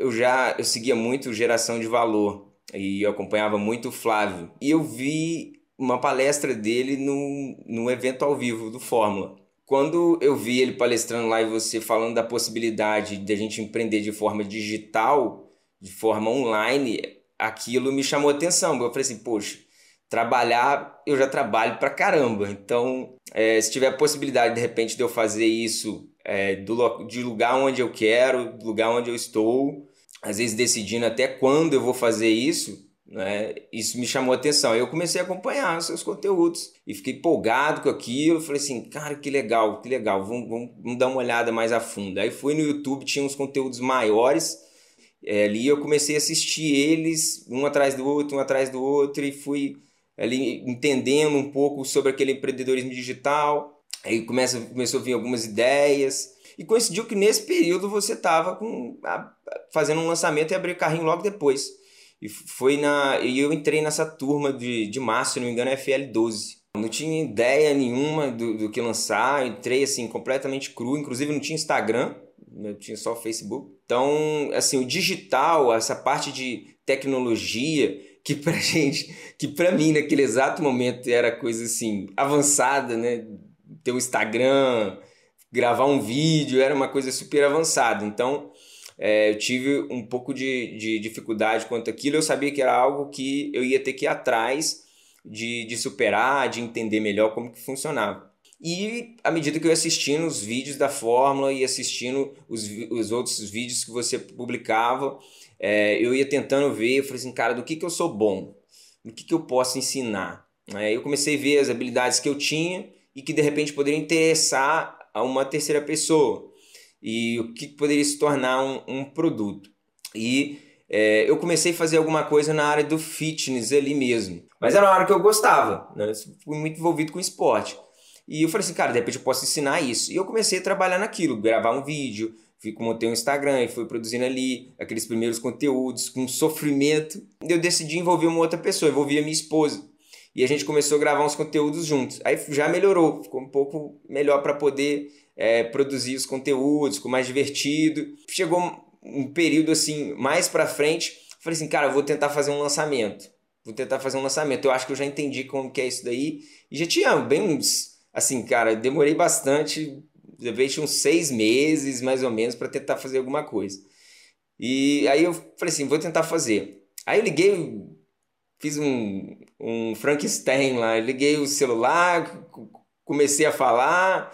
eu já eu seguia muito Geração de Valor e eu acompanhava muito o Flávio. E eu vi uma palestra dele no, no evento ao vivo do Fórmula. Quando eu vi ele palestrando lá e você falando da possibilidade de a gente empreender de forma digital, de forma online, aquilo me chamou atenção. Eu falei assim, poxa, trabalhar, eu já trabalho pra caramba. Então, é, se tiver a possibilidade, de repente, de eu fazer isso é, do, de lugar onde eu quero, do lugar onde eu estou, às vezes decidindo até quando eu vou fazer isso, né? Isso me chamou atenção. Eu comecei a acompanhar os seus conteúdos e fiquei empolgado com aquilo. Falei assim, cara, que legal, que legal, vamos, vamos, vamos dar uma olhada mais a fundo. Aí fui no YouTube, tinha uns conteúdos maiores. É, ali eu comecei a assistir eles, um atrás do outro, um atrás do outro, e fui ali entendendo um pouco sobre aquele empreendedorismo digital. Aí começa, começou a vir algumas ideias. E coincidiu que nesse período você estava fazendo um lançamento e abriu carrinho logo depois. E foi na. E eu entrei nessa turma de, de março, se não me engano, é FL12. Não tinha ideia nenhuma do, do que lançar, entrei assim completamente cru, inclusive não tinha Instagram, eu tinha só Facebook. Então, assim, o digital, essa parte de tecnologia, que pra gente, que pra mim naquele exato momento era coisa assim, avançada, né? Ter o um Instagram, gravar um vídeo, era uma coisa super avançada. Então, é, eu tive um pouco de, de dificuldade quanto aquilo. Eu sabia que era algo que eu ia ter que ir atrás de, de superar, de entender melhor como que funcionava. E à medida que eu ia assistindo os vídeos da Fórmula e assistindo os, os outros vídeos que você publicava, é, eu ia tentando ver, eu falei assim, cara, do que, que eu sou bom? Do que, que eu posso ensinar? É, eu comecei a ver as habilidades que eu tinha e que de repente poderiam interessar a uma terceira pessoa e o que poderia se tornar um, um produto. E é, eu comecei a fazer alguma coisa na área do fitness ali mesmo. Mas era uma área que eu gostava, né? fui muito envolvido com esporte. E eu falei assim, cara, de repente eu posso ensinar isso. E eu comecei a trabalhar naquilo, gravar um vídeo, fui montei um Instagram e fui produzindo ali aqueles primeiros conteúdos com sofrimento. Eu decidi envolver uma outra pessoa, envolvi a minha esposa. E a gente começou a gravar uns conteúdos juntos. Aí já melhorou, ficou um pouco melhor para poder é, produzir os conteúdos, ficou mais divertido. Chegou um período assim, mais para frente, falei assim, cara, vou tentar fazer um lançamento. Vou tentar fazer um lançamento. Eu acho que eu já entendi como que é isso daí. E já tinha bem uns, assim, cara, demorei bastante, talvez uns seis meses, mais ou menos, para tentar fazer alguma coisa. E aí eu falei assim, vou tentar fazer. Aí eu liguei, fiz um, um Frankenstein lá, liguei o celular, comecei a falar,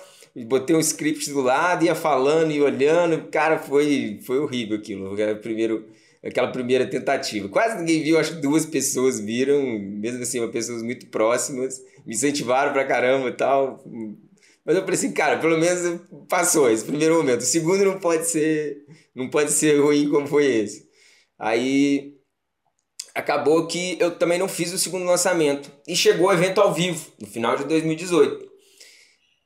botei um script do lado, ia falando e olhando, cara, foi, foi horrível aquilo, primeiro, aquela primeira tentativa. Quase ninguém viu, acho que duas pessoas viram, mesmo assim, pessoas muito próximas, me incentivaram pra caramba e tal. Mas eu falei assim, cara, pelo menos passou esse primeiro momento. O segundo não pode ser, não pode ser ruim como foi esse. Aí acabou que eu também não fiz o segundo lançamento e chegou o evento ao vivo no final de 2018.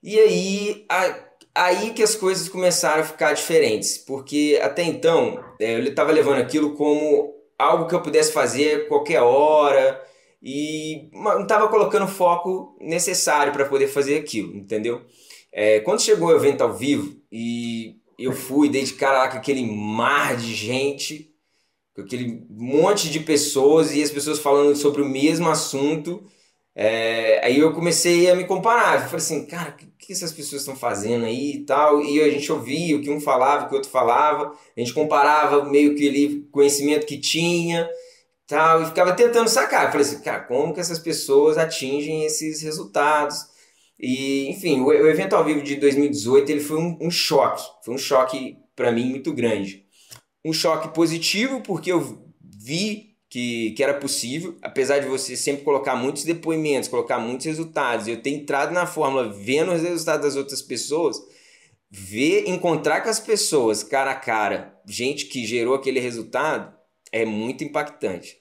E aí, a, aí que as coisas começaram a ficar diferentes, porque até então é, eu estava levando aquilo como algo que eu pudesse fazer qualquer hora e não estava colocando o foco necessário para poder fazer aquilo, entendeu? É, quando chegou o evento ao vivo e eu fui, dei de cara lá com aquele mar de gente, aquele monte de pessoas e as pessoas falando sobre o mesmo assunto, é, aí eu comecei a me comparar. Eu falei assim, cara, o que essas pessoas estão fazendo aí e tal? E a gente ouvia o que um falava, o que o outro falava. A gente comparava meio que ali conhecimento que tinha tal. E ficava tentando sacar. Eu falei assim, cara, como que essas pessoas atingem esses resultados? E, enfim, o, o evento ao vivo de 2018 ele foi um, um choque. Foi um choque para mim muito grande. Um choque positivo porque eu vi que, que era possível, apesar de você sempre colocar muitos depoimentos, colocar muitos resultados, eu ter entrado na fórmula vendo os resultados das outras pessoas, ver, encontrar com as pessoas cara a cara, gente que gerou aquele resultado, é muito impactante.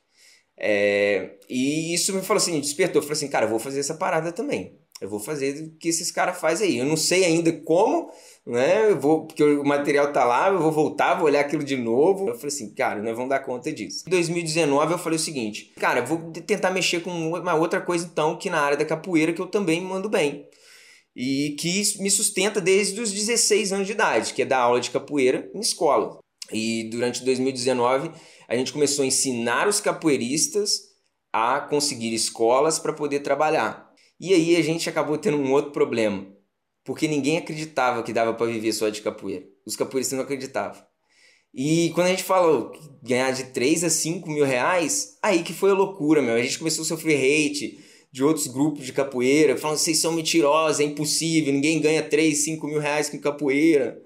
É, e isso me falou assim, despertou, falou assim, cara, eu vou fazer essa parada também. Eu vou fazer o que esses caras fazem aí. Eu não sei ainda como, né? Eu vou, porque o material tá lá, eu vou voltar, vou olhar aquilo de novo. Eu falei assim, cara, nós vamos dar conta disso. Em 2019 eu falei o seguinte, cara, vou tentar mexer com uma outra coisa então, que na área da capoeira que eu também mando bem. E que me sustenta desde os 16 anos de idade, que é dar aula de capoeira em escola. E durante 2019 a gente começou a ensinar os capoeiristas a conseguir escolas para poder trabalhar. E aí a gente acabou tendo um outro problema, porque ninguém acreditava que dava para viver só de capoeira. Os capoeiristas não acreditavam. E quando a gente falou ganhar de 3 a 5 mil reais, aí que foi a loucura, meu. A gente começou a sofrer hate de outros grupos de capoeira, falando vocês são mentirosos, é impossível, ninguém ganha 3, 5 mil reais com capoeira.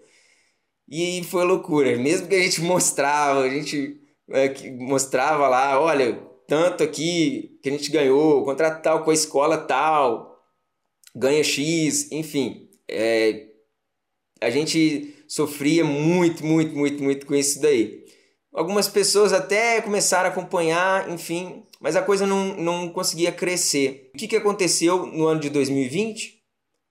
E foi loucura. Mesmo que a gente mostrava, a gente é, mostrava lá, olha, tanto aqui que a gente ganhou, contrato tal com a escola tal, ganha X, enfim. É, a gente sofria muito, muito, muito, muito com isso daí. Algumas pessoas até começaram a acompanhar, enfim, mas a coisa não, não conseguia crescer. O que, que aconteceu no ano de 2020?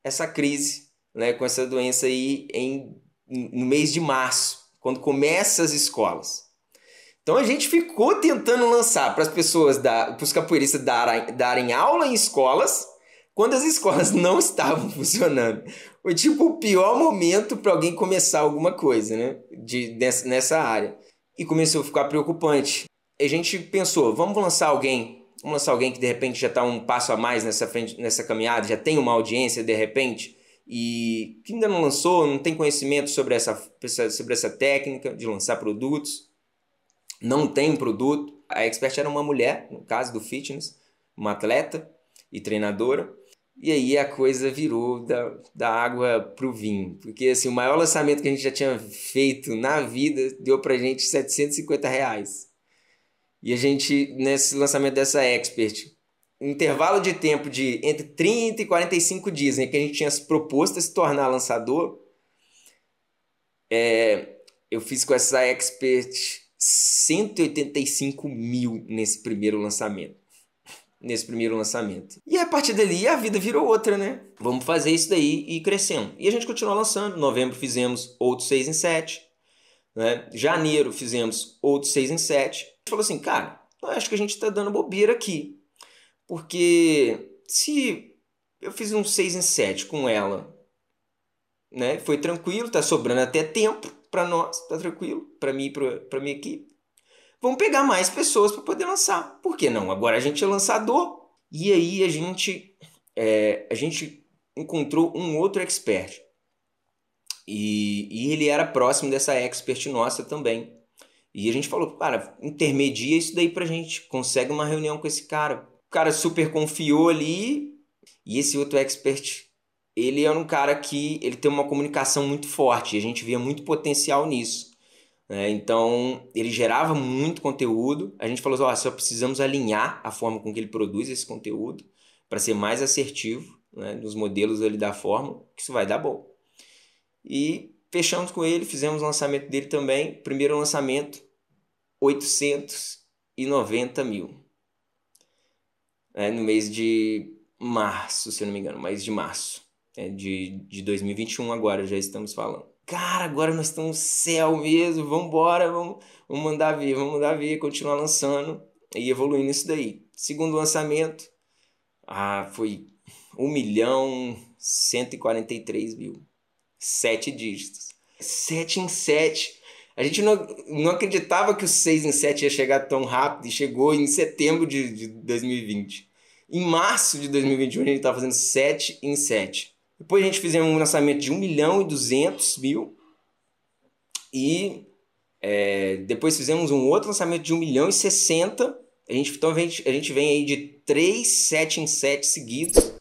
Essa crise, né, com essa doença aí em, no mês de março, quando começa as escolas. Então a gente ficou tentando lançar para as pessoas, para os capoeiristas darem, darem aula em escolas, quando as escolas não estavam funcionando. Foi tipo o pior momento para alguém começar alguma coisa, né? De, nessa, nessa área. E começou a ficar preocupante. A gente pensou, vamos lançar alguém, vamos lançar alguém que de repente já está um passo a mais nessa frente, nessa caminhada, já tem uma audiência de repente e que ainda não lançou, não tem conhecimento sobre essa, sobre essa técnica de lançar produtos, não tem produto. A expert era uma mulher, no caso do fitness, uma atleta e treinadora. E aí a coisa virou da, da água pro vinho. Porque assim, o maior lançamento que a gente já tinha feito na vida deu pra gente 750 reais. E a gente, nesse lançamento dessa Expert, um intervalo de tempo de entre 30 e 45 dias em que a gente tinha se proposto se tornar lançador, é, eu fiz com essa Expert 185 mil nesse primeiro lançamento nesse primeiro lançamento. E a partir dali a vida virou outra, né? Vamos fazer isso daí e crescendo. E a gente continuou lançando. Novembro fizemos outros 6 em 7. Né? Janeiro fizemos outros 6 em 7. A gente falou assim, cara, eu acho que a gente está dando bobeira aqui. Porque se eu fiz um 6 em 7 com ela, né? Foi tranquilo, tá sobrando até tempo para nós, tá tranquilo, para mim e para minha equipe. Vamos pegar mais pessoas para poder lançar. Por que não? Agora a gente é lançador. E aí a gente, é, a gente encontrou um outro expert. E, e ele era próximo dessa expert nossa também. E a gente falou, cara, intermedia isso daí pra gente. Consegue uma reunião com esse cara. O cara super confiou ali. E esse outro expert, ele era um cara que ele tem uma comunicação muito forte. A gente via muito potencial nisso. Né? então, ele gerava muito conteúdo. A gente falou assim, só precisamos alinhar a forma com que ele produz esse conteúdo para ser mais assertivo né, nos modelos ali da fórmula, que isso vai dar bom. E fechamos com ele, fizemos o lançamento dele também. Primeiro lançamento, 890 mil. É, no mês de março, se eu não me engano, mês de março é, de, de 2021 agora, já estamos falando cara, agora nós estamos no céu mesmo, vamos embora, vamos, vamos mandar ver, vamos mandar ver, continuar lançando e evoluindo isso daí. Segundo lançamento, ah, foi 1 milhão 143 mil. Sete dígitos. Sete em sete. A gente não, não acreditava que o 6 em 7 ia chegar tão rápido e chegou em setembro de, de 2020. Em março de 2021 a gente estava fazendo 7 em 7. Depois a gente fizemos um lançamento de 1 milhão e 200 mil. E é, depois fizemos um outro lançamento de 1 milhão e 60. A gente, então a gente, a gente vem aí de 3, 7 em 7 seguidos.